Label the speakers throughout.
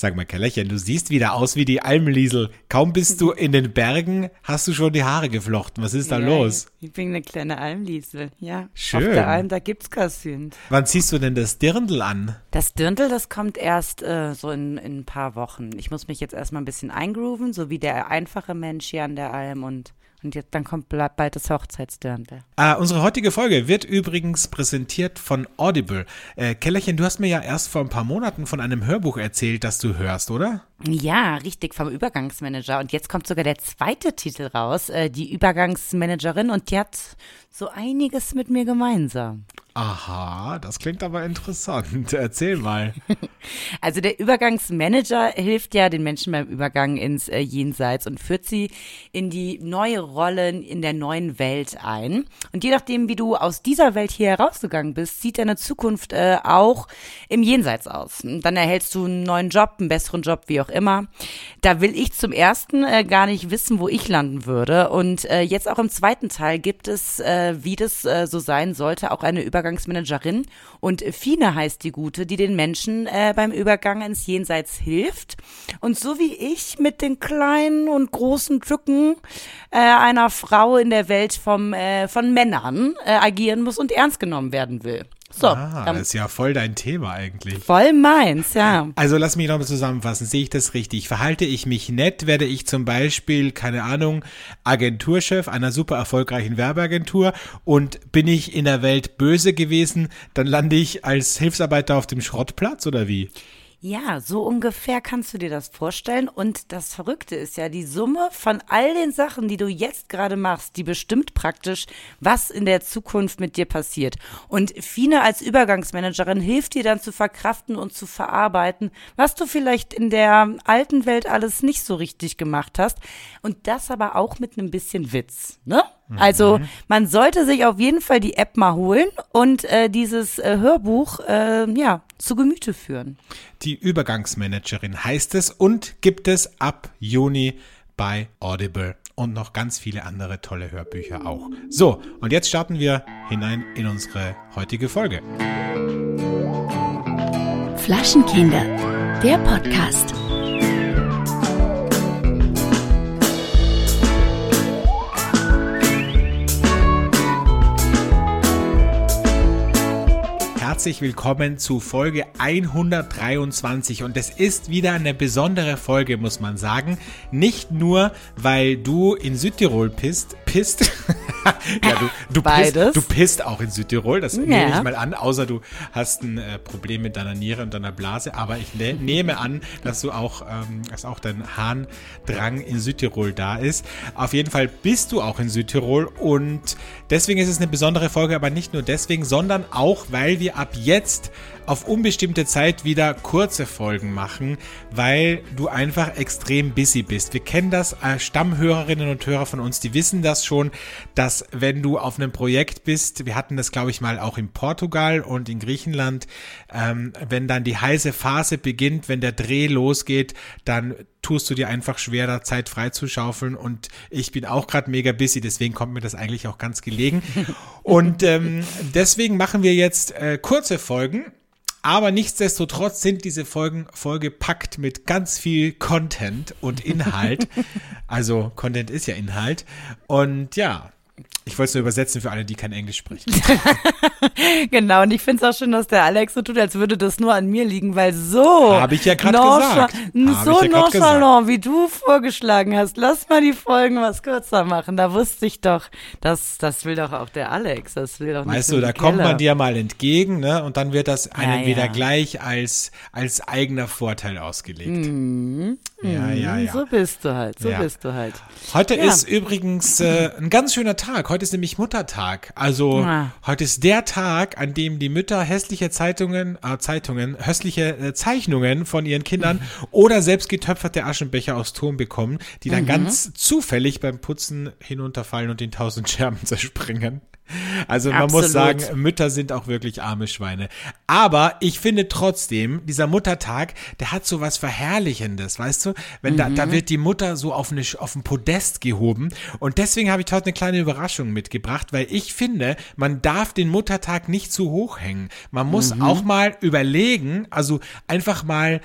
Speaker 1: Sag mal, Kellerchen, du siehst wieder aus wie die Almliesel. Kaum bist du in den Bergen, hast du schon die Haare geflochten. Was ist da
Speaker 2: ja,
Speaker 1: los?
Speaker 2: Ich bin eine kleine Almliesel, ja.
Speaker 1: Schön.
Speaker 2: Auf der Alm, da gibt's Kassünd.
Speaker 1: Wann ziehst du denn das Dirndl an?
Speaker 2: Das Dirndl, das kommt erst äh, so in, in ein paar Wochen. Ich muss mich jetzt erstmal ein bisschen eingrooven, so wie der einfache Mensch hier an der Alm und und jetzt dann kommt bald das Hochzeitsdirndl.
Speaker 1: Äh, unsere heutige Folge wird übrigens präsentiert von Audible. Äh, Kellerchen, du hast mir ja erst vor ein paar Monaten von einem Hörbuch erzählt, das du hörst, oder?
Speaker 2: Ja, richtig, vom Übergangsmanager. Und jetzt kommt sogar der zweite Titel raus, äh, die Übergangsmanagerin. Und die hat so einiges mit mir gemeinsam.
Speaker 1: Aha, das klingt aber interessant. Erzähl mal.
Speaker 2: Also der Übergangsmanager hilft ja den Menschen beim Übergang ins äh, Jenseits und führt sie in die neue Rolle in der neuen Welt ein. Und je nachdem, wie du aus dieser Welt hier herausgegangen bist, sieht deine Zukunft äh, auch im Jenseits aus. Dann erhältst du einen neuen Job, einen besseren Job, wie auch immer. Da will ich zum ersten äh, gar nicht wissen, wo ich landen würde. Und äh, jetzt auch im zweiten Teil gibt es, äh, wie das so sein sollte, auch eine Übergangsmanagerin. Und Fine heißt die Gute, die den Menschen äh, beim Übergang ins Jenseits hilft. Und so wie ich mit den kleinen und großen Tücken äh, einer Frau in der Welt vom, äh, von Männern äh, agieren muss und ernst genommen werden will. So,
Speaker 1: ah, das ist ja voll dein Thema eigentlich.
Speaker 2: Voll meins, ja.
Speaker 1: Also lass mich nochmal zusammenfassen. Sehe ich das richtig? Verhalte ich mich nett, werde ich zum Beispiel, keine Ahnung, Agenturchef einer super erfolgreichen Werbeagentur und bin ich in der Welt böse gewesen, dann lande ich als Hilfsarbeiter auf dem Schrottplatz oder wie?
Speaker 2: Ja, so ungefähr kannst du dir das vorstellen. Und das Verrückte ist ja, die Summe von all den Sachen, die du jetzt gerade machst, die bestimmt praktisch, was in der Zukunft mit dir passiert. Und Fine als Übergangsmanagerin hilft dir dann zu verkraften und zu verarbeiten, was du vielleicht in der alten Welt alles nicht so richtig gemacht hast. Und das aber auch mit einem bisschen Witz, ne? Also
Speaker 1: Mhm.
Speaker 2: man sollte sich auf jeden Fall die App mal holen und äh, dieses äh, Hörbuch äh, ja zu Gemüte führen.
Speaker 1: Die Übergangsmanagerin heißt es und gibt es ab Juni bei Audible und noch ganz viele andere tolle Hörbücher auch. So, und jetzt starten wir hinein in unsere heutige Folge.
Speaker 3: Flaschenkinder, der Podcast.
Speaker 1: Herzlich willkommen zu Folge 123 und es ist wieder eine besondere Folge, muss man sagen. Nicht nur, weil du in Südtirol pisst, pisst. ja, du, du,
Speaker 2: Beides.
Speaker 1: pisst, du pisst auch in Südtirol, das nehme
Speaker 2: Ja.
Speaker 1: ich mal an, außer du hast ein äh, Problem mit deiner Niere und deiner Blase, aber ich ne nehme an, dass du auch, ähm, dass auch dein Harndrang in Südtirol da ist. Auf jeden Fall bist du auch in Südtirol und deswegen ist es eine besondere Folge, aber nicht nur deswegen, sondern auch, weil wir ab jetzt auf unbestimmte Zeit wieder kurze Folgen machen, weil du einfach extrem busy bist. Wir kennen das, äh, Stammhörerinnen und Hörer von uns, die wissen das schon, dass wenn du auf einem Projekt bist, wir hatten das glaube ich mal auch in Portugal und in Griechenland, ähm, wenn dann die heiße Phase beginnt, wenn der Dreh losgeht, dann tust du dir einfach schwer, da Zeit freizuschaufeln und ich bin auch gerade mega busy, deswegen kommt mir das eigentlich auch ganz gelegen. Und ähm, deswegen machen wir jetzt äh, kurze Folgen, aber nichtsdestotrotz sind diese Folgen vollgepackt mit ganz viel Content und Inhalt. also Content ist ja Inhalt. Und ja, ich wollte es nur übersetzen für alle, die kein Englisch sprechen.
Speaker 2: Genau, und ich finde es auch schön, dass der Alex so tut, als würde das nur an mir liegen, weil so.
Speaker 1: Hab ich ja
Speaker 2: noncha-
Speaker 1: gesagt.
Speaker 2: So
Speaker 1: ja
Speaker 2: nonchalant, wie du vorgeschlagen hast. Lass mal die Folgen was kürzer machen. Da wusste ich doch, das, das will doch auch der Alex. Das will doch nicht
Speaker 1: Weißt du, da kommt man dir mal entgegen, ne? Und dann wird das einem
Speaker 2: ja.
Speaker 1: wieder gleich als, als eigener Vorteil ausgelegt. Ja, ja, ja.
Speaker 2: Mhm. So bist du halt, so
Speaker 1: Ja.
Speaker 2: bist du halt.
Speaker 1: Heute
Speaker 2: Ja.
Speaker 1: ist übrigens äh, ein ganz schöner Tag. Heute ist nämlich Muttertag. Also
Speaker 2: Ah.
Speaker 1: heute ist der Tag, an dem die Mütter hässliche Zeitungen, äh, Zeitungen, hässliche äh, Zeichnungen von ihren Kindern oder selbst getöpferte Aschenbecher aus Ton bekommen, die
Speaker 2: Mhm.
Speaker 1: dann ganz zufällig beim Putzen hinunterfallen und in tausend Scherben zerspringen. Also man muss
Speaker 2: Absolut.
Speaker 1: sagen, Mütter sind auch wirklich arme Schweine. Aber ich finde trotzdem, dieser Muttertag, der hat so was Verherrlichendes, weißt du? Wenn da,
Speaker 2: Mhm.
Speaker 1: da wird die Mutter so auf, eine, auf ein Podest gehoben. Und deswegen habe ich heute eine kleine Überraschung mitgebracht, weil ich finde, man darf den Muttertag nicht zu hoch hängen. Man muss
Speaker 2: Mhm.
Speaker 1: auch mal überlegen, also einfach mal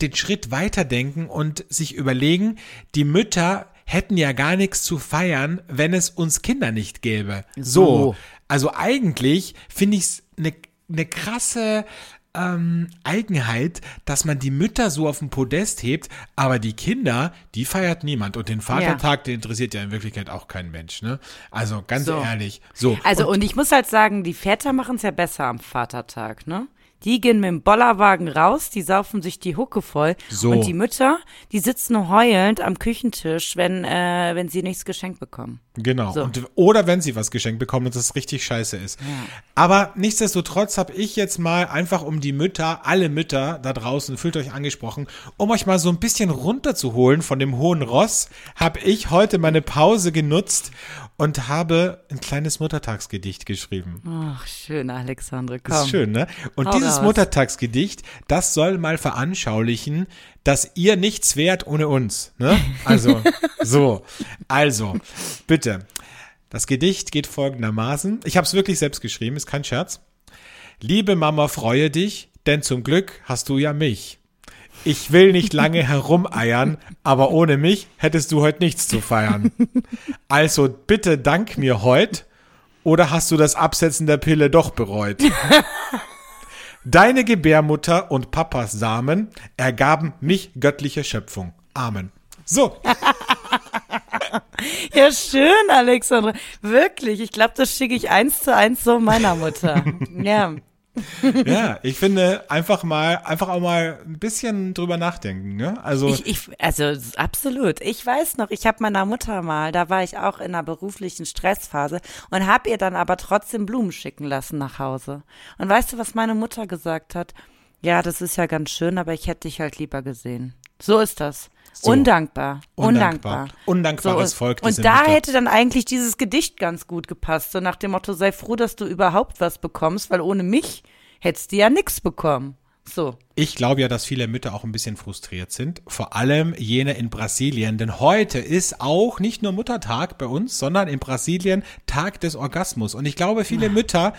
Speaker 1: den Schritt weiterdenken und sich überlegen, die Mütter hätten ja gar nichts zu feiern, wenn es uns Kinder nicht gäbe. So.
Speaker 2: So.
Speaker 1: Also eigentlich finde ich es eine ne krasse ähm, Eigenheit, dass man die Mütter so auf den Podest hebt, aber die Kinder, die feiert niemand. Und den Vatertag, den interessiert ja in Wirklichkeit auch kein Mensch. Ne? Also ganz
Speaker 2: So.
Speaker 1: ehrlich. So.
Speaker 2: Also und, ich muss halt sagen, die Väter machen es ja besser am Vatertag, ne? Die gehen mit dem Bollerwagen raus, die saufen sich die Hucke voll.
Speaker 1: So.
Speaker 2: Und die Mütter, die sitzen heulend am Küchentisch, wenn, äh, wenn sie nichts geschenkt bekommen.
Speaker 1: Genau.
Speaker 2: So.
Speaker 1: Und, oder wenn sie was geschenkt bekommen und das richtig scheiße ist. Aber nichtsdestotrotz habe ich jetzt mal einfach um die Mütter, alle Mütter da draußen, fühlt euch angesprochen, um euch mal so ein bisschen runterzuholen von dem hohen Ross, habe ich heute meine Pause genutzt und habe ein kleines Muttertagsgedicht geschrieben.
Speaker 2: Ach, schön, Alexandre, komm.
Speaker 1: Das ist schön, ne? Und
Speaker 2: Hau
Speaker 1: dieses
Speaker 2: raus.
Speaker 1: Muttertagsgedicht, das soll mal veranschaulichen, dass ihr nichts wärt ohne uns, ne? Also, so. Also, bitte. Das Gedicht geht folgendermaßen. Ich habe es wirklich selbst geschrieben, ist kein Scherz. Liebe Mama, freue dich, denn zum Glück hast du ja mich. Ich will nicht lange herumeiern, aber ohne mich hättest du heute nichts zu feiern. Also bitte dank mir heut, oder hast du das Absetzen der Pille doch bereut? Deine Gebärmutter und Papas Samen ergaben mich göttliche Schöpfung. Amen. So,
Speaker 2: Ja, schön, Alexandre. Wirklich, ich glaube, das schicke ich eins zu eins so meiner Mutter. ja.
Speaker 1: ja, ich finde einfach mal, einfach auch mal ein bisschen drüber nachdenken, ne? Also,
Speaker 2: Ich, ich, also absolut. Ich weiß noch, ich habe meiner Mutter mal, da war ich auch in einer beruflichen Stressphase und habe ihr dann aber trotzdem Blumen schicken lassen nach Hause. Und weißt du, was meine Mutter gesagt hat? Ja, das ist ja ganz schön, aber ich hätte dich halt lieber gesehen. So ist das.
Speaker 1: So.
Speaker 2: Undankbar.
Speaker 1: Undankbar.
Speaker 2: Undankbar.
Speaker 1: Undankbares
Speaker 2: und,
Speaker 1: Volk,
Speaker 2: Und da
Speaker 1: Mütter.
Speaker 2: hätte dann eigentlich dieses Gedicht ganz gut gepasst. So nach dem Motto, sei froh, dass du überhaupt was bekommst, weil ohne mich hättest du ja nichts bekommen. So.
Speaker 1: ich glaube ja, dass viele Mütter auch ein bisschen frustriert sind. Vor allem jene in Brasilien. Denn heute ist auch nicht nur Muttertag bei uns, sondern in Brasilien Tag des Orgasmus. Und ich glaube, viele Mütter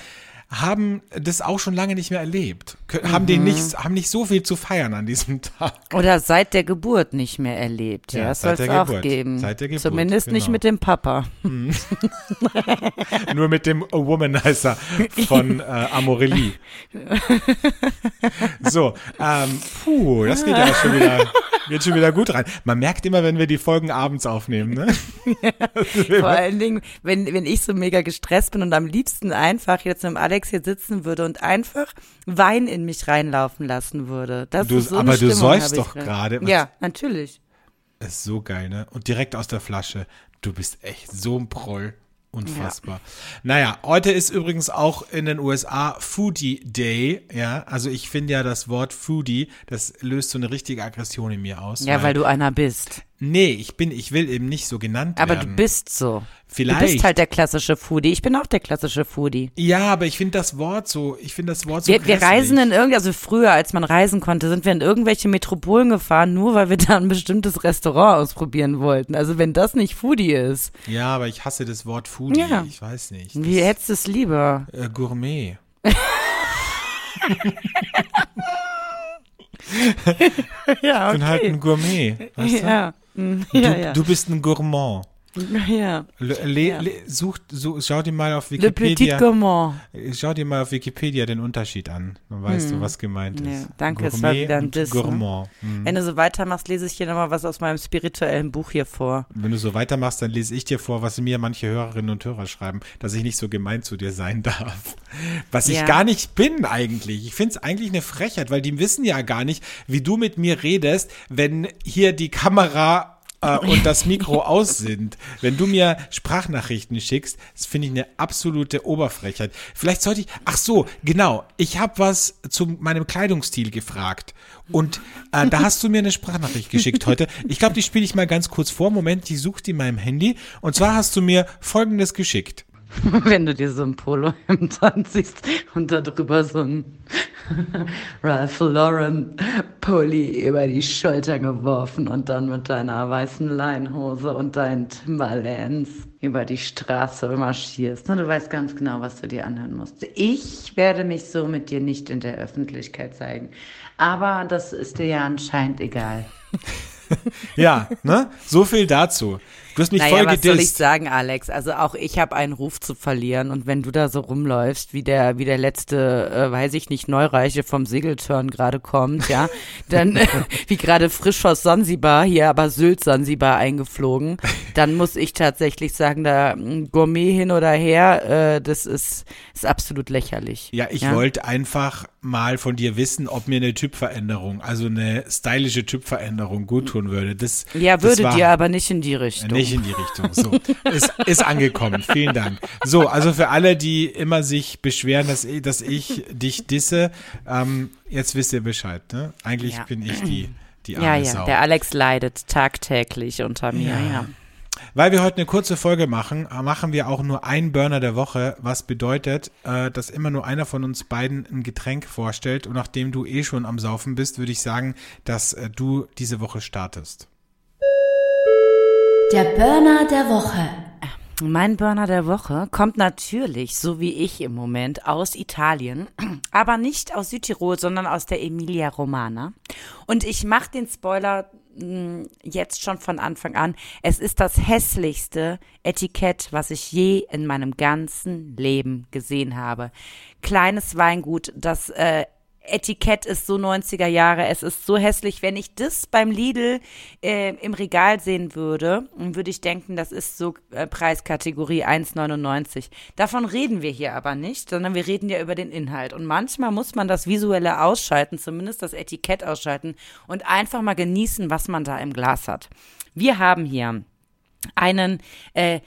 Speaker 1: haben das auch schon lange nicht mehr erlebt. Haben
Speaker 2: Mhm.
Speaker 1: den nicht, haben nicht so viel zu feiern an diesem Tag.
Speaker 2: Oder seit der Geburt nicht mehr erlebt. Ja,
Speaker 1: Ja,
Speaker 2: das soll
Speaker 1: seit
Speaker 2: es
Speaker 1: der
Speaker 2: auch
Speaker 1: Geburt.
Speaker 2: geben.
Speaker 1: Seit der Geburt,
Speaker 2: Zumindest nicht
Speaker 1: genau.
Speaker 2: mit dem Papa.
Speaker 1: Nur mit dem Womanizer von äh, Amorelie. so, ähm, puh, das geht ja schon wieder, geht schon wieder gut rein. Man merkt immer, wenn wir die Folgen abends aufnehmen, ne?
Speaker 2: Vor allen Dingen, wenn, wenn ich so mega gestresst bin und am liebsten einfach jetzt mit dem Alex hier sitzen würde und einfach Wein in mich reinlaufen lassen würde. Das
Speaker 1: Du-
Speaker 2: ist so
Speaker 1: aber du
Speaker 2: Stimmung,
Speaker 1: säufst doch gerade.
Speaker 2: Ja, natürlich.
Speaker 1: Das ist so geil, ne? Und direkt aus der Flasche. Du bist echt so ein Proll. Unfassbar. Naja, heute ist übrigens auch in den USA Foodie Day, ja. Also ich finde ja das Wort Foodie, das löst so eine richtige Aggression in mir aus.
Speaker 2: Ja, weil du einer bist.
Speaker 1: Nee, ich bin, ich will eben nicht so genannt
Speaker 2: Aber
Speaker 1: werden.
Speaker 2: du bist so.
Speaker 1: Vielleicht.
Speaker 2: Du bist halt der klassische Foodie. Ich bin auch der klassische Foodie.
Speaker 1: Ja, aber ich finde das Wort so, ich finde das Wort so
Speaker 2: Wir, wir reisen in irgendwie, also früher, als man reisen konnte, sind wir in irgendwelche Metropolen gefahren, nur weil wir da ein bestimmtes Restaurant ausprobieren wollten. Also wenn das nicht Foodie ist,
Speaker 1: Ja, aber ich hasse das Wort Foodie.
Speaker 2: Ja.
Speaker 1: Ich weiß nicht.
Speaker 2: wie
Speaker 1: Das,
Speaker 2: hättest du es lieber?
Speaker 1: äh, Gourmet.
Speaker 2: Ja,
Speaker 1: Ich bin halt ein Gourmet. Weißt du?
Speaker 2: Ja,
Speaker 1: Du,
Speaker 2: ja, ja.
Speaker 1: du bist ein Gourmand.
Speaker 2: ja.
Speaker 1: Le, le,
Speaker 2: Ja.
Speaker 1: le, such, so, schau dir mal auf
Speaker 2: Le Petit
Speaker 1: Wikipedia.
Speaker 2: Gourmand.
Speaker 1: Schau dir mal auf Wikipedia den Unterschied an. Dann weißt du, was gemeint ist.
Speaker 2: Hm. Ja, danke, es war
Speaker 1: Gourmet
Speaker 2: wieder ein Diss, ne?
Speaker 1: Gourmand. Mhm.
Speaker 2: Wenn du so weitermachst, lese ich dir nochmal was aus meinem spirituellen Buch hier vor.
Speaker 1: Wenn du so weitermachst, dann lese ich dir vor, was mir manche Hörerinnen und Hörer schreiben, dass ich nicht so gemein zu dir sein darf. Was ich
Speaker 2: Ja.
Speaker 1: gar nicht bin eigentlich. Ich finde es eigentlich eine Frechheit, weil die wissen ja gar nicht, wie du mit mir redest, wenn hier die Kamera äh, und das Mikro aus sind. Wenn du mir Sprachnachrichten schickst, das finde ich eine absolute Oberfrechheit. Vielleicht sollte ich, ach so, genau, ich habe was zu meinem Kleidungsstil gefragt und äh, da hast du mir eine Sprachnachricht geschickt heute. Ich glaube, die spiele ich mal ganz kurz vor. Moment, die sucht in meinem Handy und zwar hast du mir folgendes geschickt.
Speaker 2: Wenn du dir so ein Polohemd anziehst und da drüber so ein Ralph Lauren Pulli über die Schulter geworfen und dann mit deiner weißen Leinhose und deinen Timberlands über die Straße marschierst. Du weißt ganz genau, was du dir anhören musst. Ich werde mich so mit dir nicht in der Öffentlichkeit zeigen. Aber das ist dir ja anscheinend egal.
Speaker 1: ja, ne? So viel dazu. Du hast mich
Speaker 2: naja,
Speaker 1: voll
Speaker 2: was
Speaker 1: gedisst.
Speaker 2: soll ich sagen, Alex? Also auch ich habe einen Ruf zu verlieren und wenn du da so rumläufst, wie der wie der letzte, äh, weiß ich nicht, Neureiche vom Segeltörn gerade kommt, ja, dann äh, wie gerade frisch aus Sansibar hier, aber Sylt Sansibar eingeflogen, dann muss ich tatsächlich sagen, da mm, Gourmet hin oder her, äh, das ist ist absolut lächerlich.
Speaker 1: Ja, ich wollte einfach mal von dir wissen, ob mir eine Typveränderung, also eine stylische Typveränderung gut tun würde. Das,
Speaker 2: ja, würde
Speaker 1: das war,
Speaker 2: dir aber nicht in die Richtung.
Speaker 1: Nicht in die Richtung. So, ist, ist angekommen. Vielen Dank. So, also für alle, die immer sich beschweren, dass, ich- dass ich dich disse, ähm, jetzt wisst ihr Bescheid. Ne? Eigentlich
Speaker 2: Ja.
Speaker 1: bin ich die, die arme
Speaker 2: ja, ja,
Speaker 1: Sau.
Speaker 2: der Alex leidet tagtäglich unter mir, ja.
Speaker 1: Weil wir heute eine kurze Folge machen, äh, machen wir auch nur einen Burner der Woche, was bedeutet, äh, dass immer nur einer von uns beiden ein Getränk vorstellt. Und nachdem du eh schon am Saufen bist, würde ich sagen, dass äh, du diese Woche startest.
Speaker 3: Der Burner der Woche.
Speaker 2: Mein Burner der Woche kommt natürlich, so wie ich im Moment, aus Italien, aber nicht aus Südtirol, sondern aus der Emilia Romana. Und ich mache den Spoiler mh, jetzt schon von Anfang an. Es ist das hässlichste Etikett, was ich je in meinem ganzen Leben gesehen habe. Kleines Weingut, das äh, Etikett ist so 90er Jahre, es ist so hässlich. Wenn ich das beim Lidl äh, im Regal sehen würde, würde ich denken, das ist so äh, Preiskategorie 1,99. Davon reden wir hier aber nicht, sondern wir reden ja über den Inhalt. Und manchmal muss man das Visuelle ausschalten, zumindest das Etikett ausschalten und einfach mal genießen, was man da im Glas hat. Wir haben hier einen äh,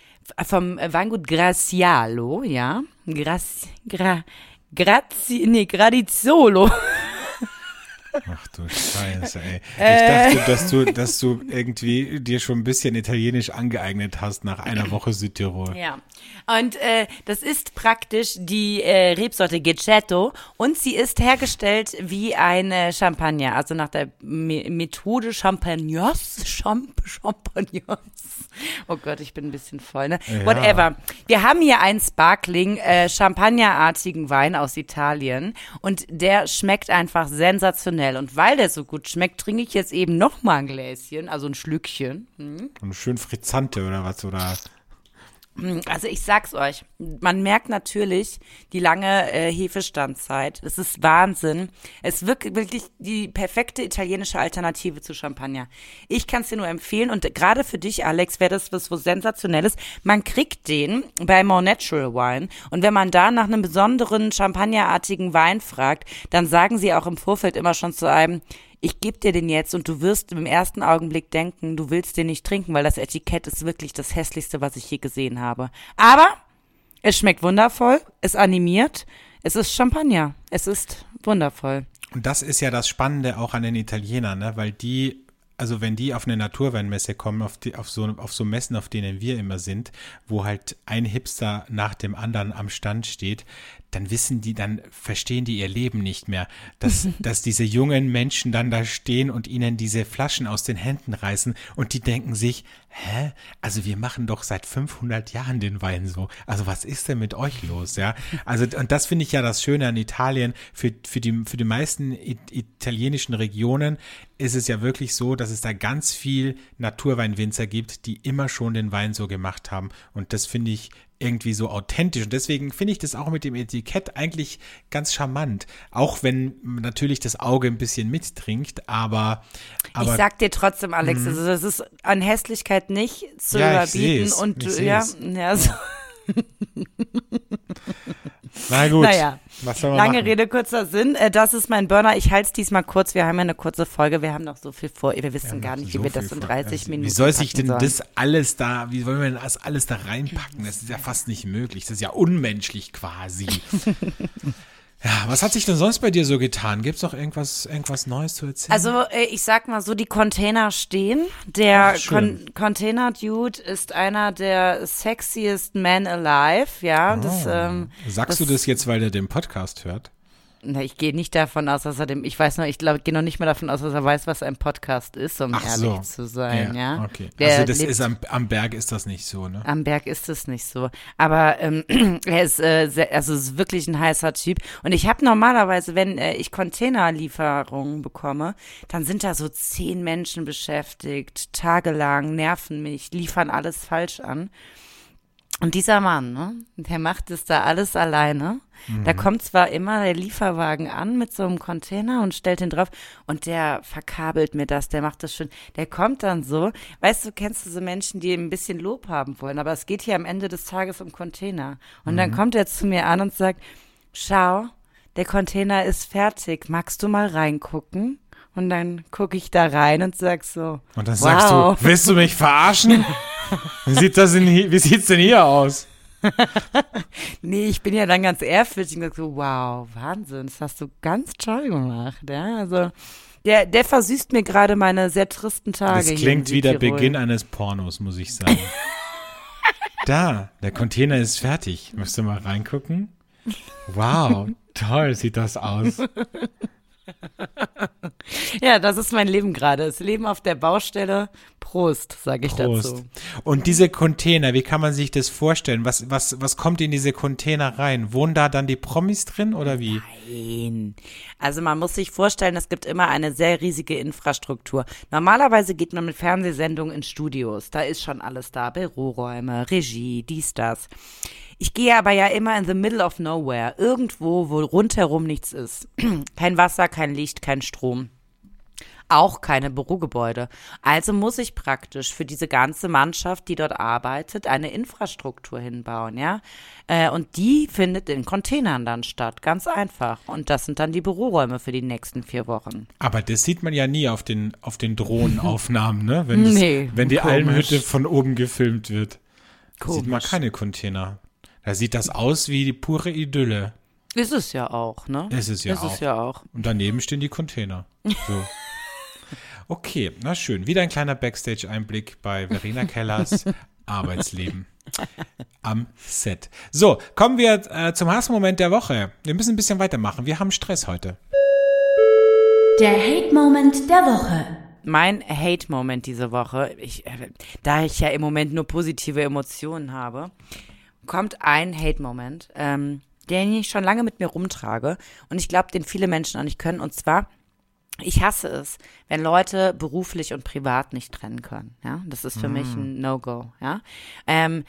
Speaker 2: vom Weingut Gracialo, ja, Graci, Gra, Grazi, nee, Gradizzolo.
Speaker 1: Ach du Scheiße, ey. Ich
Speaker 2: Äh.
Speaker 1: dachte, dass du, dass du irgendwie dir schon ein bisschen Italienisch angeeignet hast nach einer Woche Südtirol.
Speaker 2: Ja. Und äh, das ist praktisch die äh, Rebsorte Gecetto und sie ist hergestellt wie eine Champagner, also nach der Me Methode Champagnos. Champ Champagnos. Oh Gott, ich bin ein bisschen voll, ne?
Speaker 1: Ja.
Speaker 2: Whatever. Wir haben hier einen Sparkling, äh, Champagnerartigen Wein aus Italien und der schmeckt einfach sensationell. Und weil der so gut schmeckt, trinke ich jetzt eben noch mal ein Gläschen, also ein Schlückchen.
Speaker 1: Und schön Frizzante oder was, oder?
Speaker 2: Also ich sag's euch, man merkt natürlich die lange äh, Hefestandzeit. Es ist Wahnsinn. Es wirkt wirklich die perfekte italienische Alternative zu Champagner. Ich kann's dir nur empfehlen und gerade für dich, Alex, wäre das was, was sensationelles. Man kriegt den bei More Natural Wine und wenn man da nach einem besonderen Champagnerartigen Wein fragt, dann sagen sie auch im Vorfeld immer schon zu einem, ich gebe dir den jetzt und du wirst im ersten Augenblick denken, du willst den nicht trinken, weil das Etikett ist wirklich das hässlichste, was ich je gesehen habe. Aber es schmeckt wundervoll, es animiert, es ist Champagner, es ist wundervoll.
Speaker 1: Und das ist ja das Spannende auch an den Italienern, ne? weil die, also wenn die auf eine Naturweinmesse kommen, auf, die, auf, so, auf so Messen, auf denen wir immer sind, wo halt ein Hipster nach dem anderen am Stand steht, dann wissen die, dann verstehen die ihr Leben nicht mehr, dass, dass diese jungen Menschen dann da stehen und ihnen diese Flaschen aus den Händen reißen und die denken sich, hä, also wir machen doch seit 500 Jahren den Wein so, also was ist denn mit euch los, ja, also und das finde ich ja das Schöne an Italien, für, für, die, für die meisten it italienischen Regionen ist es ja wirklich so, dass es da ganz viel Naturweinwinzer gibt, die immer schon den Wein so gemacht haben. Und das finde ich irgendwie so authentisch. Und deswegen finde ich das auch mit dem Etikett eigentlich ganz charmant. Auch wenn natürlich das Auge ein bisschen mittrinkt, aber. aber
Speaker 2: ich sag dir trotzdem, Alex, also das ist an Hässlichkeit nicht zu
Speaker 1: Ja,
Speaker 2: überbieten und
Speaker 1: ich
Speaker 2: ja, ja, so.
Speaker 1: Na gut.
Speaker 2: Naja, lange
Speaker 1: machen?
Speaker 2: Rede, kurzer Sinn. Äh, Das ist mein Burner. Ich halte es diesmal kurz. Wir haben ja eine kurze Folge. Wir haben noch so viel vor. Wir wissen gar nicht,
Speaker 1: So
Speaker 2: wie wir das in
Speaker 1: von-
Speaker 2: 30
Speaker 1: also,
Speaker 2: Minuten
Speaker 1: Wie soll sich denn
Speaker 2: sollen.
Speaker 1: das alles da, wie wollen wir denn das alles da reinpacken? Das ist ja fast nicht möglich. Das ist ja unmenschlich quasi. Ja, was hat sich denn sonst bei dir so getan? Gibt es noch irgendwas, irgendwas Neues zu erzählen?
Speaker 2: Also äh, ich sag mal so, die Container stehen. Der
Speaker 1: Ach.
Speaker 2: Con Container Dude ist einer der sexiest men alive, ja. Das, ähm,
Speaker 1: Sagst du das jetzt, weil der den Podcast hört?
Speaker 2: Na, ich gehe nicht davon aus, dass er dem, ich weiß noch, ich glaube, gehe noch nicht mehr davon aus, dass er weiß, was ein Podcast ist, um
Speaker 1: Ach
Speaker 2: ehrlich
Speaker 1: so.
Speaker 2: zu sein, ja.
Speaker 1: Okay.
Speaker 2: Der
Speaker 1: also das
Speaker 2: lebt-
Speaker 1: ist am, am Berg ist das nicht so, ne?
Speaker 2: Am Berg ist es nicht so. Aber ähm, er ist, äh, sehr, also ist wirklich ein heißer Typ. Und ich habe normalerweise, wenn äh, ich Containerlieferungen bekomme, dann sind da so zehn Menschen beschäftigt, tagelang, nerven mich, liefern alles falsch an. Und dieser Mann, ne, der macht es da alles alleine. Da kommt zwar immer der Lieferwagen an mit so einem Container und stellt den drauf und der verkabelt mir das, der macht das schön. Der kommt dann so, weißt du, kennst du so Menschen, die ein bisschen Lob haben wollen, aber es geht hier am Ende des Tages um Container. Und dann kommt er zu mir an und sagt, schau, der Container ist fertig, magst du mal reingucken? Und dann gucke ich da rein und sag so,
Speaker 1: Und dann
Speaker 2: wow.
Speaker 1: sagst du, willst du mich verarschen? wie sieht das denn hier, wie sieht's denn hier aus?
Speaker 2: Nee, ich bin ja dann ganz ehrfürchtig und sag so, wow, Wahnsinn, das hast du ganz toll gemacht, ja. Also, der, der versüßt mir gerade meine sehr tristen Tage.
Speaker 1: Das klingt
Speaker 2: in
Speaker 1: wie der. Beginn eines Pornos, muss ich sagen. da, der Container ist fertig. Möchtest du mal reingucken? Wow, toll sieht das aus.
Speaker 2: Ja, das ist mein Leben gerade. Das Leben auf der Baustelle. Prost, sage ich
Speaker 1: Prost.
Speaker 2: dazu.
Speaker 1: Und diese Container, wie kann man sich das vorstellen? Was, was, was kommt in diese Container rein? Wohnen da dann die Promis drin oder wie?
Speaker 2: Nein. Also man muss sich vorstellen, es gibt immer eine sehr riesige Infrastruktur. Normalerweise geht man mit Fernsehsendungen in Studios. Da ist schon alles da. Büroräume, Regie, dies, das. Ich gehe aber ja immer in the middle of nowhere. Irgendwo, wo rundherum nichts ist. kein Wasser, kein Licht, kein Strom. Auch keine Bürogebäude. Also muss ich praktisch für diese ganze Mannschaft, die dort arbeitet, eine Infrastruktur hinbauen, ja. Äh, und die findet in Containern dann statt, ganz einfach. Und das sind dann die Büroräume für die nächsten vier Wochen.
Speaker 1: Aber das sieht man ja nie auf den, auf den Drohnenaufnahmen, ne? Wenn, das,
Speaker 2: Nee,
Speaker 1: wenn die
Speaker 2: komisch.
Speaker 1: Almhütte von oben gefilmt wird. Da sieht man
Speaker 2: Komisch.
Speaker 1: keine Container. Da sieht das aus wie die pure Idylle.
Speaker 2: Ist es ja auch, ne?
Speaker 1: Ist es ja
Speaker 2: ist
Speaker 1: auch.
Speaker 2: es ja auch.
Speaker 1: Und daneben stehen die Container. So. Okay, na schön. Wieder ein kleiner Backstage-Einblick bei Verena Kellers Arbeitsleben am Set. So, kommen wir äh, zum Hassmoment der Woche. Wir müssen ein bisschen weitermachen. Wir haben Stress heute.
Speaker 3: Der Hate-Moment der Woche.
Speaker 2: Mein Hate-Moment diese Woche, ich, äh, da ich ja im Moment nur positive Emotionen habe, kommt ein Hate-Moment, ähm, den ich schon lange mit mir rumtrage und ich glaube, den viele Menschen auch nicht können. Und zwar, ich hasse es, wenn Leute beruflich und privat nicht trennen können. Ja, das ist für mich ein No-Go. Ja, ähm,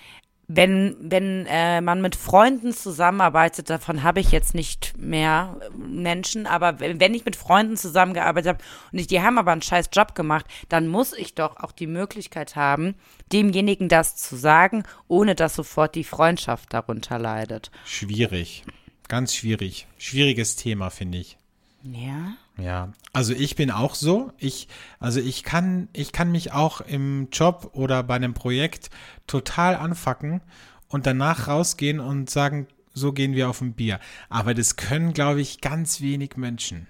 Speaker 2: wenn, wenn äh, man mit Freunden zusammenarbeitet, davon habe ich jetzt nicht mehr äh, Menschen, aber wenn, wenn ich mit Freunden zusammengearbeitet habe und ich, die haben aber einen scheiß Job gemacht, dann muss ich doch auch die Möglichkeit haben, demjenigen das zu sagen, ohne dass sofort die Freundschaft darunter leidet.
Speaker 1: Schwierig. Ganz schwierig. Schwieriges Thema, finde ich.
Speaker 2: Ja.
Speaker 1: Ja, also ich bin auch so. Ich, also ich kann, ich kann mich auch im Job oder bei einem Projekt total anfacken und danach rausgehen und sagen, so gehen wir auf ein Bier. Aber das können, glaube ich, ganz wenig Menschen.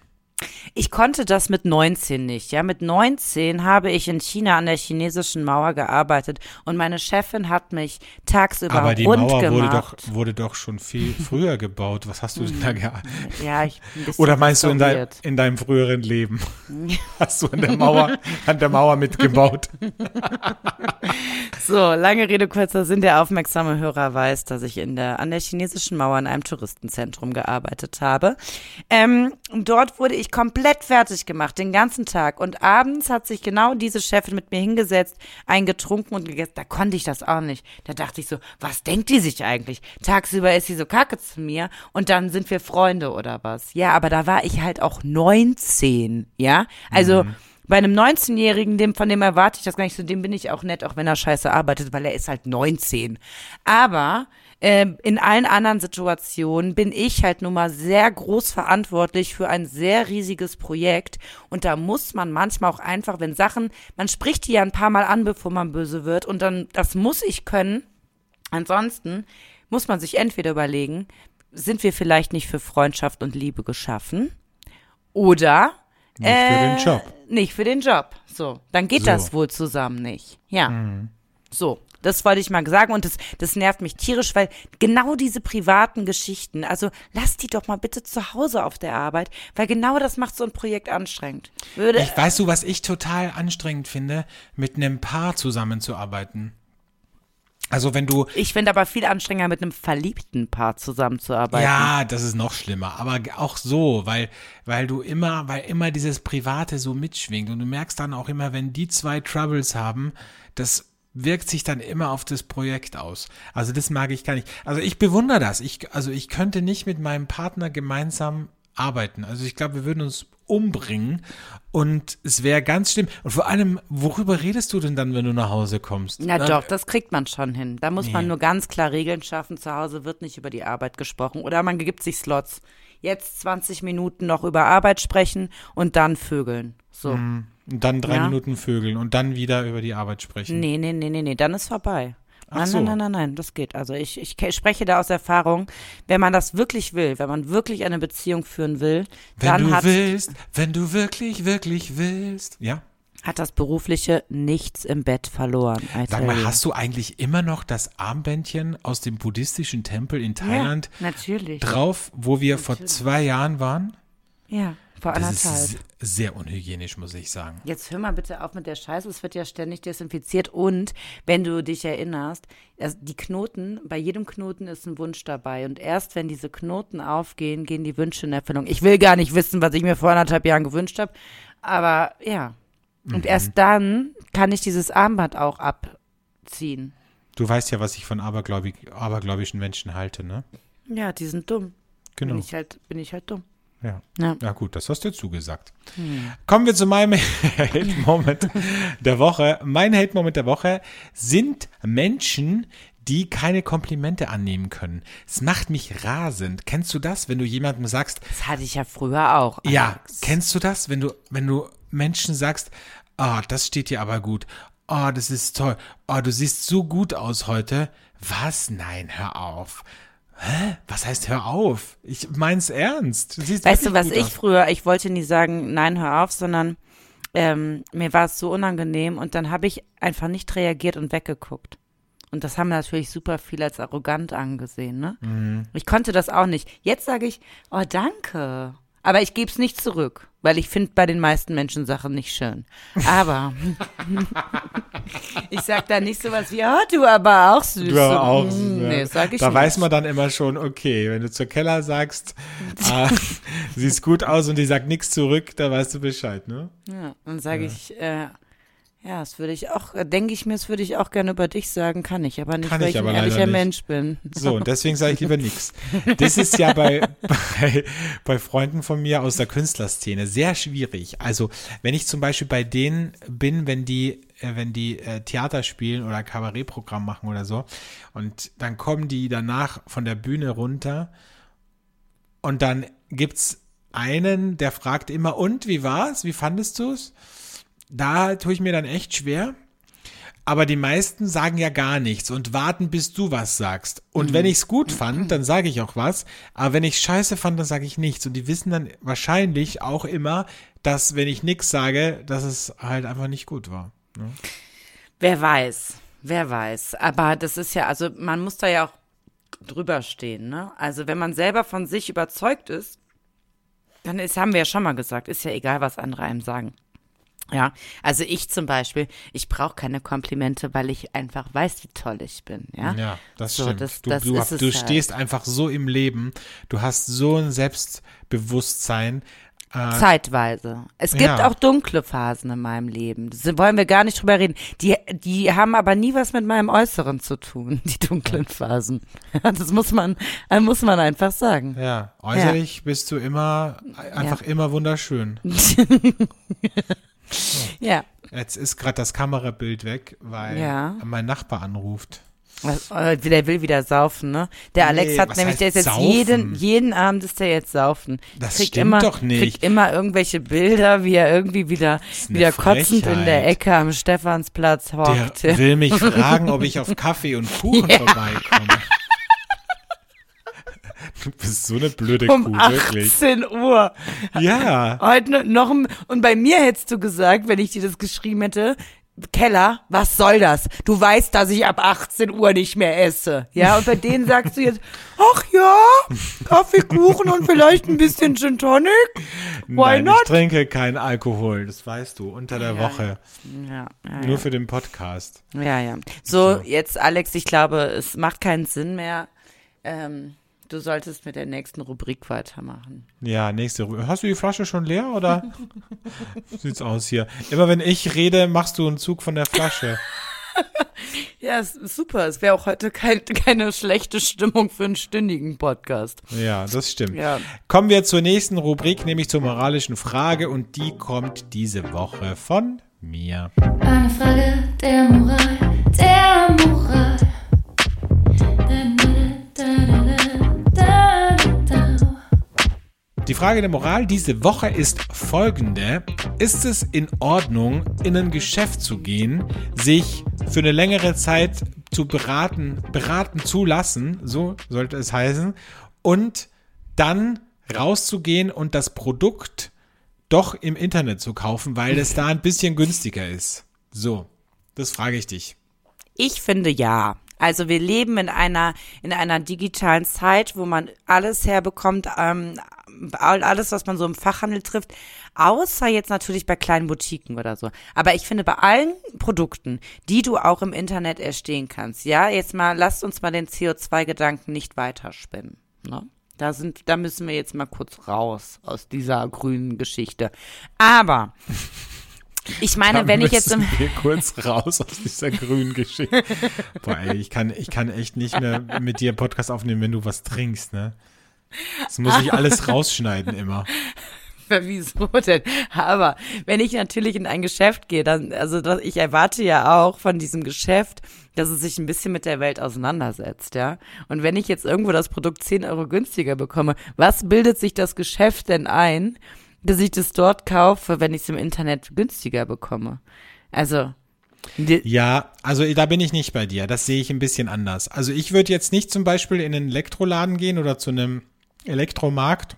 Speaker 2: Ich konnte das mit 19 nicht. Ja, mit 19 habe ich in China an der chinesischen Mauer gearbeitet und meine Chefin hat mich tagsüber
Speaker 1: Aber die
Speaker 2: rund
Speaker 1: Mauer wurde doch, wurde doch schon viel früher gebaut. Was hast du denn da gearbeitet?
Speaker 2: Ja, ich
Speaker 1: Oder meinst du in, dein, in deinem früheren Leben? Hast du an der Mauer, an der Mauer mitgebaut?
Speaker 2: So, lange Rede, kurzer Sinn. Der aufmerksame Hörer weiß, dass ich in der, an der chinesischen Mauer in einem Touristenzentrum gearbeitet habe. Ähm, dort wurde ich komplett fertig gemacht, den ganzen Tag. Und abends hat sich genau diese Chefin mit mir hingesetzt, eingetrunken und gegessen. Da konnte ich das auch nicht. Da dachte ich so, was denkt die sich eigentlich? Tagsüber ist sie so kacke zu mir und dann sind wir Freunde oder was. Ja, aber da war ich halt auch 19, ja? Also, bei einem 19-Jährigen, dem, von dem erwarte ich das gar nicht, zu dem bin ich auch nett, auch wenn er scheiße arbeitet, weil er ist halt 19. Aber ähm, in allen anderen Situationen bin ich halt nun mal sehr groß verantwortlich für ein sehr riesiges Projekt. Und da muss man manchmal auch einfach, wenn Sachen, man spricht die ja ein paar Mal an, bevor man böse wird. Und dann, das muss ich können. Ansonsten muss man sich entweder überlegen, sind wir vielleicht nicht für Freundschaft und Liebe geschaffen? Oder
Speaker 1: Nicht für den Job.
Speaker 2: nicht für den Job. So, dann geht
Speaker 1: So.
Speaker 2: das wohl zusammen nicht. Ja. So, das wollte ich mal sagen und das, das nervt mich tierisch, weil genau diese privaten Geschichten, also lass die doch mal bitte zu Hause auf der Arbeit, weil genau das macht so ein Projekt anstrengend. Würde,
Speaker 1: Ich weißt du, was ich total anstrengend finde, mit einem Paar zusammenzuarbeiten. Also wenn du
Speaker 2: ich finde aber viel anstrengender, mit einem verliebten Paar zusammenzuarbeiten.
Speaker 1: Ja, das ist noch schlimmer, aber auch so, weil weil du immer, weil immer dieses private so mitschwingt und du merkst dann auch immer, wenn die zwei Troubles haben, das wirkt sich dann immer auf das Projekt aus. Also das mag ich gar nicht. Also ich bewundere das. Ich also ich könnte nicht mit meinem Partner gemeinsam arbeiten. Also ich glaube, wir würden uns umbringen und es wäre ganz schlimm. Und vor allem, worüber redest du denn dann, wenn du nach Hause kommst?
Speaker 2: Na
Speaker 1: Dann-
Speaker 2: doch, das kriegt man schon hin. Da muss man
Speaker 1: Nee.
Speaker 2: nur ganz klar Regeln schaffen. Zu Hause wird nicht über die Arbeit gesprochen. Oder man gibt sich Slots. Jetzt 20 Minuten noch über Arbeit sprechen und dann vögeln. So.
Speaker 1: Und dann drei
Speaker 2: Ja.
Speaker 1: Minuten vögeln und dann wieder über die Arbeit sprechen.
Speaker 2: Nee, nee, nee, nee, nee, dann ist vorbei.
Speaker 1: Ach
Speaker 2: Nein,
Speaker 1: so.
Speaker 2: nein, nein, nein, nein, das geht. Also ich, ich spreche da aus Erfahrung. Wenn man das wirklich will, wenn man wirklich eine Beziehung führen will,
Speaker 1: Wenn
Speaker 2: dann
Speaker 1: du
Speaker 2: hat,
Speaker 1: willst, wenn du wirklich, wirklich willst. Ja.
Speaker 2: hat das Berufliche nichts im Bett verloren.
Speaker 1: Sag mal, hast du eigentlich immer noch das Armbändchen aus dem buddhistischen Tempel in Thailand
Speaker 2: ja, natürlich.
Speaker 1: drauf, wo wir vor zwei Jahren waren?
Speaker 2: Ja, vor
Speaker 1: Das
Speaker 2: anderthalb.
Speaker 1: ist se- sehr unhygienisch, muss ich sagen.
Speaker 2: Jetzt hör mal bitte auf mit der Scheiße, es wird ja ständig desinfiziert und wenn du dich erinnerst, also die Knoten, bei jedem Knoten ist ein Wunsch dabei und erst wenn diese Knoten aufgehen, gehen die Wünsche in Erfüllung. Ich will gar nicht wissen, was ich mir vor anderthalb Jahren gewünscht habe, aber ja. Und erst dann kann ich dieses Armband auch abziehen.
Speaker 1: Du weißt ja, was ich von abergläubig, abergläubischen Menschen halte, ne?
Speaker 2: Ja, die sind dumm.
Speaker 1: Genau.
Speaker 2: Bin ich halt, bin ich halt dumm.
Speaker 1: Ja.
Speaker 2: Ja.
Speaker 1: Ja gut, das hast du zugesagt. Kommen wir zu meinem Hate-Moment der Woche. Mein Hate-Moment der Woche sind Menschen, die keine Komplimente annehmen können. Es macht mich rasend. Kennst du das, wenn du jemandem sagst,
Speaker 2: Das hatte ich ja früher auch.
Speaker 1: ja,
Speaker 2: Alex.
Speaker 1: kennst du das, wenn du, wenn du Menschen sagst, oh, das steht dir aber gut. Oh, das ist toll. Oh, du siehst so gut aus heute. Was? Nein, hör auf. Hä? Was heißt hör auf? Ich mein's ernst. Du
Speaker 2: Weißt du, was ich
Speaker 1: aus.
Speaker 2: früher, ich wollte nie sagen, nein, hör auf, sondern ähm, mir war es so unangenehm und dann habe ich einfach nicht reagiert und weggeguckt. Und das haben natürlich super viele als arrogant angesehen, ne?
Speaker 1: Mhm.
Speaker 2: Ich konnte das auch nicht. Jetzt sage ich, oh, danke. Aber ich gebe es nicht zurück, weil ich finde bei den meisten Menschen Sachen nicht schön. Aber ich sag da nicht sowas wie, oh, du aber auch süß.
Speaker 1: Du aber auch.
Speaker 2: So, mm,
Speaker 1: ja.
Speaker 2: Nee, sag ich
Speaker 1: da
Speaker 2: nicht.
Speaker 1: weiß man dann immer schon, okay, wenn du zur Keller sagst, ah, siehst gut aus und die sagt nichts zurück, da weißt du Bescheid, ne?
Speaker 2: Ja, dann sage ich, äh, ja, das würde ich auch, äh, denke ich mir, das würde ich auch gerne über dich sagen, kann ich aber nicht,
Speaker 1: Kann
Speaker 2: weil
Speaker 1: ich
Speaker 2: ich, ein ehrlicher
Speaker 1: nicht.
Speaker 2: Mensch bin.
Speaker 1: So, und deswegen sage ich lieber nichts. Das ist ja bei, bei, bei Freunden von mir aus der Künstlerszene sehr schwierig. Also, wenn ich zum Beispiel bei denen bin, wenn die, äh, wenn die äh, Theater spielen oder Kabarettprogramm machen oder so, und dann kommen die danach von der Bühne runter und dann gibt's einen, der fragt immer, und wie war's? Wie fandest du's? Da tue ich mir dann echt schwer. Aber die meisten sagen ja gar nichts und warten, bis du was sagst. Und wenn ich's gut fand, dann sage ich auch was. Aber wenn ich scheiße fand, dann sage ich nichts. Und die wissen dann wahrscheinlich auch immer, dass wenn ich nichts sage, dass es halt einfach nicht gut war. Ne?
Speaker 2: Wer weiß, wer weiß. Aber das ist ja, also man muss da ja auch drüber stehen, ne? Also wenn man selber von sich überzeugt ist, dann ist, haben wir ja schon mal gesagt, ist ja egal, was andere einem sagen. Ja, also ich zum Beispiel, ich brauche keine Komplimente, weil ich einfach weiß, wie toll ich bin, ja.
Speaker 1: Ja, das
Speaker 2: So,
Speaker 1: stimmt.
Speaker 2: das-
Speaker 1: du
Speaker 2: das
Speaker 1: du,
Speaker 2: es
Speaker 1: du
Speaker 2: halt.
Speaker 1: stehst einfach so im Leben. Du hast so ein Selbstbewusstsein. Äh,
Speaker 2: Zeitweise. Es gibt
Speaker 1: Ja.
Speaker 2: auch dunkle Phasen in meinem Leben. Das wollen wir gar nicht drüber reden. Die, die haben aber nie was mit meinem Äußeren zu tun, die dunklen Phasen. Das muss man, muss man einfach sagen.
Speaker 1: ja, äußerlich bist du immer, einfach immer wunderschön.
Speaker 2: Ja.
Speaker 1: Jetzt ist gerade das Kamerabild weg, weil
Speaker 2: Ja.
Speaker 1: mein Nachbar anruft.
Speaker 2: Was- äh, Der will wieder saufen, ne? Der Alex
Speaker 1: Nee,
Speaker 2: hat nämlich, der ist jetzt
Speaker 1: saufen?
Speaker 2: jeden, jeden Abend ist der jetzt saufen.
Speaker 1: Das
Speaker 2: kriegt
Speaker 1: stimmt
Speaker 2: immer,
Speaker 1: doch nicht.
Speaker 2: Kriegt immer irgendwelche Bilder, wie er irgendwie wieder, wieder kotzend in der. Ecke am Stephansplatz hockt.
Speaker 1: Der will mich fragen, ob ich auf Kaffee und Kuchen vorbeikomme. Du bist so eine blöde
Speaker 2: um
Speaker 1: Kuh,
Speaker 2: 18
Speaker 1: wirklich.
Speaker 2: Uhr.
Speaker 1: Ja.
Speaker 2: Heute noch und bei mir hättest du gesagt, wenn ich dir das geschrieben hätte, Keller, was soll das? Du weißt, dass ich ab 18 Uhr nicht mehr esse. Ja, und bei denen sagst du jetzt, ach ja, Kaffee, Kuchen und vielleicht ein bisschen Gin Tonic. Why
Speaker 1: Nein,
Speaker 2: not?
Speaker 1: ich trinke keinen Alkohol, das weißt du, unter der Woche.
Speaker 2: Ja, ja,
Speaker 1: Nur für den Podcast.
Speaker 2: ja, ja. So, jetzt Alex, ich glaube, es macht keinen Sinn mehr. Ähm, du solltest mit der nächsten Rubrik weitermachen.
Speaker 1: Ja, nächste Ruhe. Hast du die Flasche schon leer oder sieht's aus hier? Immer wenn ich rede, machst du einen Zug von der Flasche.
Speaker 2: Ja, super. Es wäre auch heute kein, keine schlechte Stimmung für einen stündigen Podcast.
Speaker 1: Ja, das stimmt.
Speaker 2: Ja.
Speaker 1: Kommen wir zur nächsten Rubrik, nämlich zur moralischen Frage und die kommt diese Woche von mir.
Speaker 3: Eine Frage der Moral, der Moral.
Speaker 1: Die Frage der Moral diese Woche ist folgende. Ist es in Ordnung, in ein Geschäft zu gehen, sich für eine längere Zeit zu beraten, beraten zu lassen, so sollte es heißen, und dann rauszugehen und das Produkt doch im Internet zu kaufen, weil es da ein bisschen günstiger ist? So, das frage ich dich.
Speaker 2: Ich finde ja. Also wir leben in einer in einer digitalen Zeit, wo man alles herbekommt, ähm, alles, was man so im Fachhandel trifft, außer jetzt natürlich bei kleinen Boutiquen oder so. Aber ich finde bei allen Produkten, die du auch im Internet erstehen kannst, ja, jetzt mal lasst uns mal den CO2-Gedanken nicht weiterspinnen. Ne? Da sind, da müssen wir jetzt mal kurz raus aus dieser grünen Geschichte. Aber ich meine,
Speaker 1: Da
Speaker 2: wenn ich jetzt im
Speaker 1: wir kurz raus aus dieser grünen Geschichte. Boah, ey, ich kann, ich kann echt nicht mehr mit dir Podcast aufnehmen, wenn du was trinkst, ne? Das muss ich alles rausschneiden immer.
Speaker 2: Wieso denn? Aber wenn ich natürlich in ein Geschäft gehe, dann, also ich erwarte ja auch von diesem Geschäft, dass es sich ein bisschen mit der Welt auseinandersetzt, ja. Und wenn ich jetzt irgendwo das Produkt 10 Euro günstiger bekomme, was bildet sich das Geschäft denn ein, dass ich das dort kaufe, wenn ich es im Internet günstiger bekomme? Also,
Speaker 1: Ja, also da bin ich nicht bei dir. Das sehe ich ein bisschen anders. Also ich würde jetzt nicht zum Beispiel in einen Elektroladen gehen oder zu einem Elektromarkt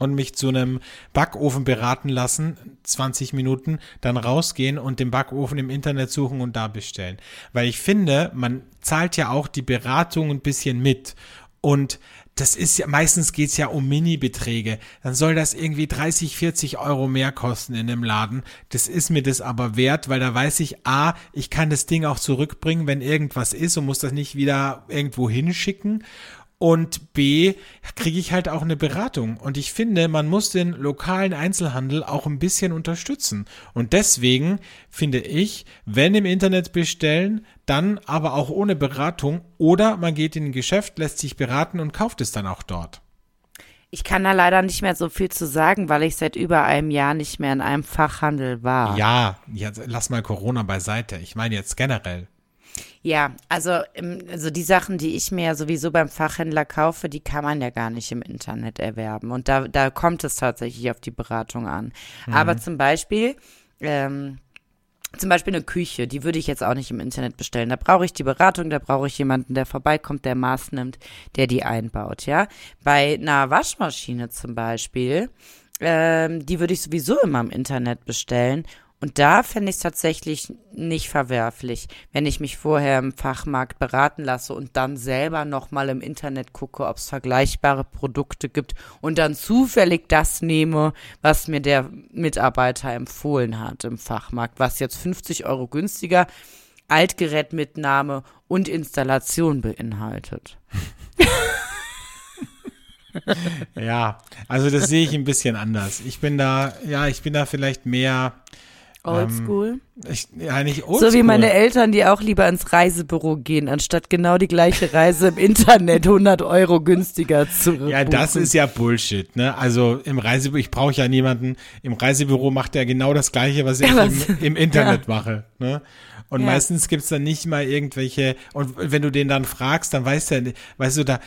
Speaker 1: und mich zu einem Backofen beraten lassen, 20 Minuten, dann rausgehen und den Backofen im Internet suchen und da bestellen. Weil ich finde, man zahlt ja auch die Beratung ein bisschen mit. Und das ist ja, meistens geht's ja um Mini-Beträge. Dann soll das irgendwie 30, 40 Euro mehr kosten in dem Laden. Das ist mir das aber wert, weil da weiß ich, A, ich kann das Ding auch zurückbringen, wenn irgendwas ist und muss das nicht wieder irgendwo hinschicken. Und B, kriege ich halt auch eine Beratung. Und ich finde, man muss den lokalen Einzelhandel auch ein bisschen unterstützen. Und deswegen finde ich, wenn im Internet bestellen, dann aber auch ohne Beratung oder man geht in ein Geschäft, lässt sich beraten und kauft es dann auch dort.
Speaker 2: ich kann da leider nicht mehr so viel zu sagen, weil ich seit über einem Jahr nicht mehr in einem Fachhandel war.
Speaker 1: Ja, jetzt lass mal Corona beiseite. Ich meine jetzt generell.
Speaker 2: Ja, also, im- also die Sachen, die ich mir ja sowieso beim Fachhändler kaufe, die kann man ja gar nicht im Internet erwerben. Und da, da kommt es tatsächlich auf die Beratung an. Aber zum Beispiel, ähm, zum Beispiel eine Küche, die würde ich jetzt auch nicht im Internet bestellen. Da brauche ich die Beratung, da brauche ich jemanden, der vorbeikommt, der Maß nimmt, der die einbaut, ja. Bei einer Waschmaschine zum Beispiel, ähm, die würde ich sowieso immer im Internet bestellen. Und da fände ich es tatsächlich nicht verwerflich, wenn ich mich vorher im Fachmarkt beraten lasse und dann selber nochmal im Internet gucke, ob es vergleichbare Produkte gibt und dann zufällig das nehme, was mir der Mitarbeiter empfohlen hat im Fachmarkt, was jetzt 50 Euro günstiger Altgerätmitnahme und Installation beinhaltet.
Speaker 1: Ja, also das sehe ich ein bisschen anders. Ich bin da, ja, ich bin da vielleicht mehr,
Speaker 2: Oldschool.
Speaker 1: ich, ja, nicht
Speaker 2: so
Speaker 1: oldschool.
Speaker 2: wie meine Eltern, die auch lieber ins Reisebüro gehen, anstatt genau die gleiche Reise im Internet 100 Euro günstiger zu
Speaker 1: Ja, das ist ja Bullshit, ne? Also im Reisebüro, ich brauche ja niemanden, im Reisebüro macht er genau das Gleiche, was ich
Speaker 2: Ja, was-
Speaker 1: im, im Internet mache, ne? Und
Speaker 2: Ja.
Speaker 1: meistens gibt's dann nicht mal irgendwelche, und wenn du den dann fragst, dann weißt du, weißt du, da,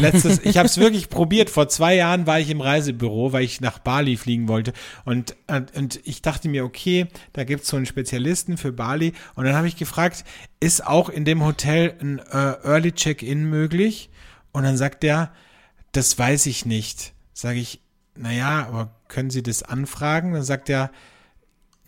Speaker 1: letztes, ich habe es wirklich probiert, vor zwei Jahren war ich im Reisebüro, weil ich nach Bali fliegen wollte und, und, ich dachte mir, okay, da gibt's so einen Spezialisten für Bali und dann habe ich gefragt, ist auch in dem Hotel ein äh, Early Check-in möglich? Und dann sagt der, das weiß ich nicht. Sage ich, naja, aber können Sie das anfragen? Dann sagt er,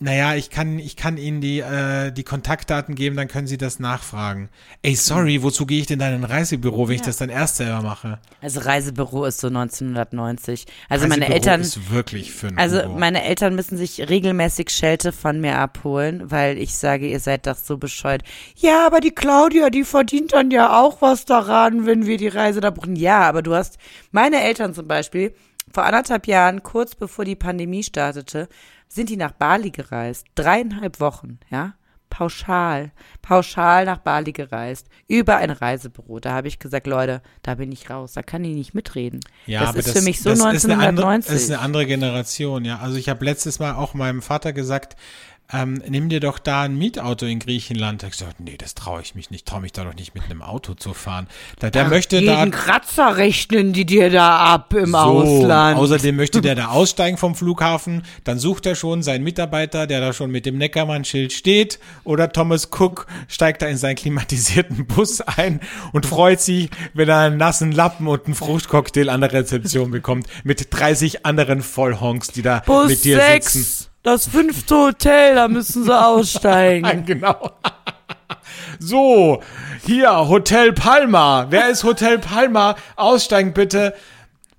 Speaker 1: naja, ich kann, ich kann Ihnen die, äh, die Kontaktdaten geben, dann können Sie das nachfragen. Ey, sorry, wozu gehe ich denn dann in ein Reisebüro, wenn ich das dann erst selber mache?
Speaker 2: Also Reisebüro ist so 1990. Also
Speaker 1: Reisebüro
Speaker 2: meine Eltern,
Speaker 1: ist wirklich für ein
Speaker 2: also
Speaker 1: Büro.
Speaker 2: meine Eltern müssen sich regelmäßig Schelte von mir abholen, weil ich sage, ihr seid doch so bescheuert. Ja, aber die Claudia, die verdient dann ja auch was daran, wenn wir die Reise da buchen. Ja, aber du hast, meine Eltern zum Beispiel, vor anderthalb Jahren, kurz bevor die Pandemie startete, sind die nach Bali gereist. Dreieinhalb Wochen, ja. Pauschal, pauschal nach Bali gereist, über ein Reisebüro. Da habe ich gesagt, Leute, da bin ich raus, da kann ich nicht mitreden.
Speaker 1: Ja,
Speaker 2: das
Speaker 1: aber
Speaker 2: ist für mich so
Speaker 1: das ist eine andere-
Speaker 2: 1990.
Speaker 1: Das ist eine andere Generation, ja. Also ich habe letztes Mal auch meinem Vater gesagt, ähm, nimm dir doch da ein Mietauto in Griechenland. Hat gesagt, nee, das traue ich mich nicht, traue mich da doch nicht mit einem Auto zu fahren. Da, der möchte da
Speaker 2: Kratzer rechnen die dir da ab im
Speaker 1: so,
Speaker 2: Ausland.
Speaker 1: Außerdem möchte der da aussteigen vom Flughafen. Dann sucht er schon seinen Mitarbeiter, der da schon mit dem Neckermann-Schild steht. Oder Thomas Cook steigt da in seinen klimatisierten Bus ein und freut sich, wenn er einen nassen Lappen und einen Fruchtcocktail an der Rezeption bekommt. Mit 30 anderen Vollhonks, die da
Speaker 2: Bus
Speaker 1: mit dir
Speaker 2: 6,
Speaker 1: sitzen.
Speaker 2: Das fünfte Hotel, da müssen sie aussteigen.
Speaker 1: Genau. So, hier, Hotel Palma. Wer ist Hotel Palma? Aussteigen bitte.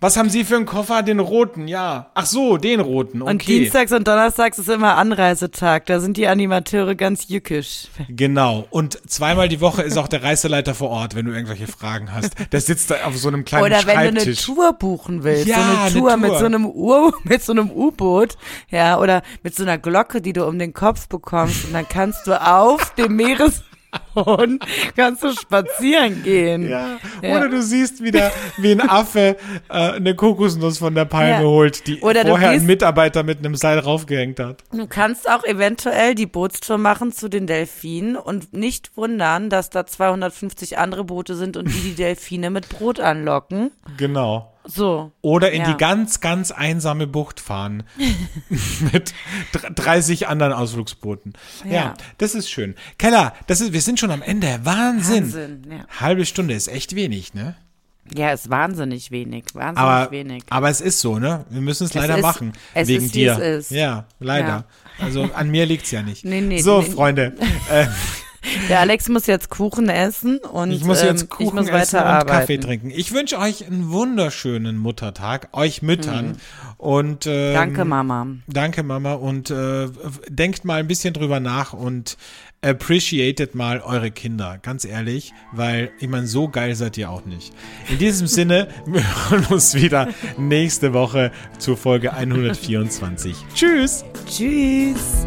Speaker 1: Was haben Sie für einen Koffer? Den roten, ja. Ach so, den roten. Okay.
Speaker 2: Und Dienstags und Donnerstags ist immer Anreisetag, da sind die Animateure ganz jückisch.
Speaker 1: Genau. Und zweimal die Woche ist auch der Reiseleiter vor Ort, wenn du irgendwelche Fragen hast. Der sitzt da auf so einem kleinen
Speaker 2: Oder wenn du eine
Speaker 1: Schreibtisch.
Speaker 2: Tour buchen willst,
Speaker 1: Ja,
Speaker 2: so eine
Speaker 1: eine
Speaker 2: Tour,
Speaker 1: Tour.
Speaker 2: mit so einem U mit so einem U-Boot, ja, oder mit so einer Glocke, die du um den Kopf bekommst und dann kannst du auf dem Meeresboden kannst du spazieren gehen.
Speaker 1: ja.
Speaker 2: Ja.
Speaker 1: Oder du siehst wieder, wie ein Affe äh, eine Kokosnuss von der Palme
Speaker 2: Ja.
Speaker 1: holt, die
Speaker 2: Oder
Speaker 1: vorher ein
Speaker 2: gehst-
Speaker 1: Mitarbeiter mit einem Seil raufgehängt hat.
Speaker 2: Du kannst auch eventuell die Bootstour machen zu den Delfinen und nicht wundern, dass da 250 andere Boote sind und die die Delfine mit Brot anlocken.
Speaker 1: Genau.
Speaker 2: So.
Speaker 1: Oder in
Speaker 2: Ja.
Speaker 1: die ganz, ganz einsame Bucht fahren. mit dr- 30 anderen Ausflugsbooten. Ja.
Speaker 2: Ja.
Speaker 1: das ist schön. Keller, das ist, wir sind schon am Ende. Wahnsinn.
Speaker 2: Wahnsinn, ja.
Speaker 1: Halbe Stunde ist echt wenig, ne?
Speaker 2: Ja, ist wahnsinnig wenig. Wahnsinnig
Speaker 1: Aber,
Speaker 2: wenig.
Speaker 1: aber es ist so, ne? Wir müssen es leider
Speaker 2: ist-
Speaker 1: machen.
Speaker 2: es
Speaker 1: wegen
Speaker 2: ist,
Speaker 1: dir.
Speaker 2: es ist.
Speaker 1: Ja, leider.
Speaker 2: Ja.
Speaker 1: Also an mir liegt's ja nicht.
Speaker 2: Nee, nee,
Speaker 1: so,
Speaker 2: nee.
Speaker 1: Freunde. Äh,
Speaker 2: Der Alex muss jetzt Kuchen essen und
Speaker 1: ich muss
Speaker 2: ähm,
Speaker 1: jetzt Kuchen
Speaker 2: ich muss
Speaker 1: essen und. Kaffee trinken. Ich wünsche euch einen wunderschönen Muttertag, euch Müttern. Und ähm,
Speaker 2: Mhm. Danke, Mama.
Speaker 1: Danke, Mama. Und äh, denkt mal ein bisschen drüber nach und appreciated mal eure Kinder, ganz ehrlich, weil ich meine, so geil seid ihr auch nicht. In diesem Sinne, wir hören uns wieder nächste Woche zur Folge 124. Tschüss!
Speaker 2: Tschüss.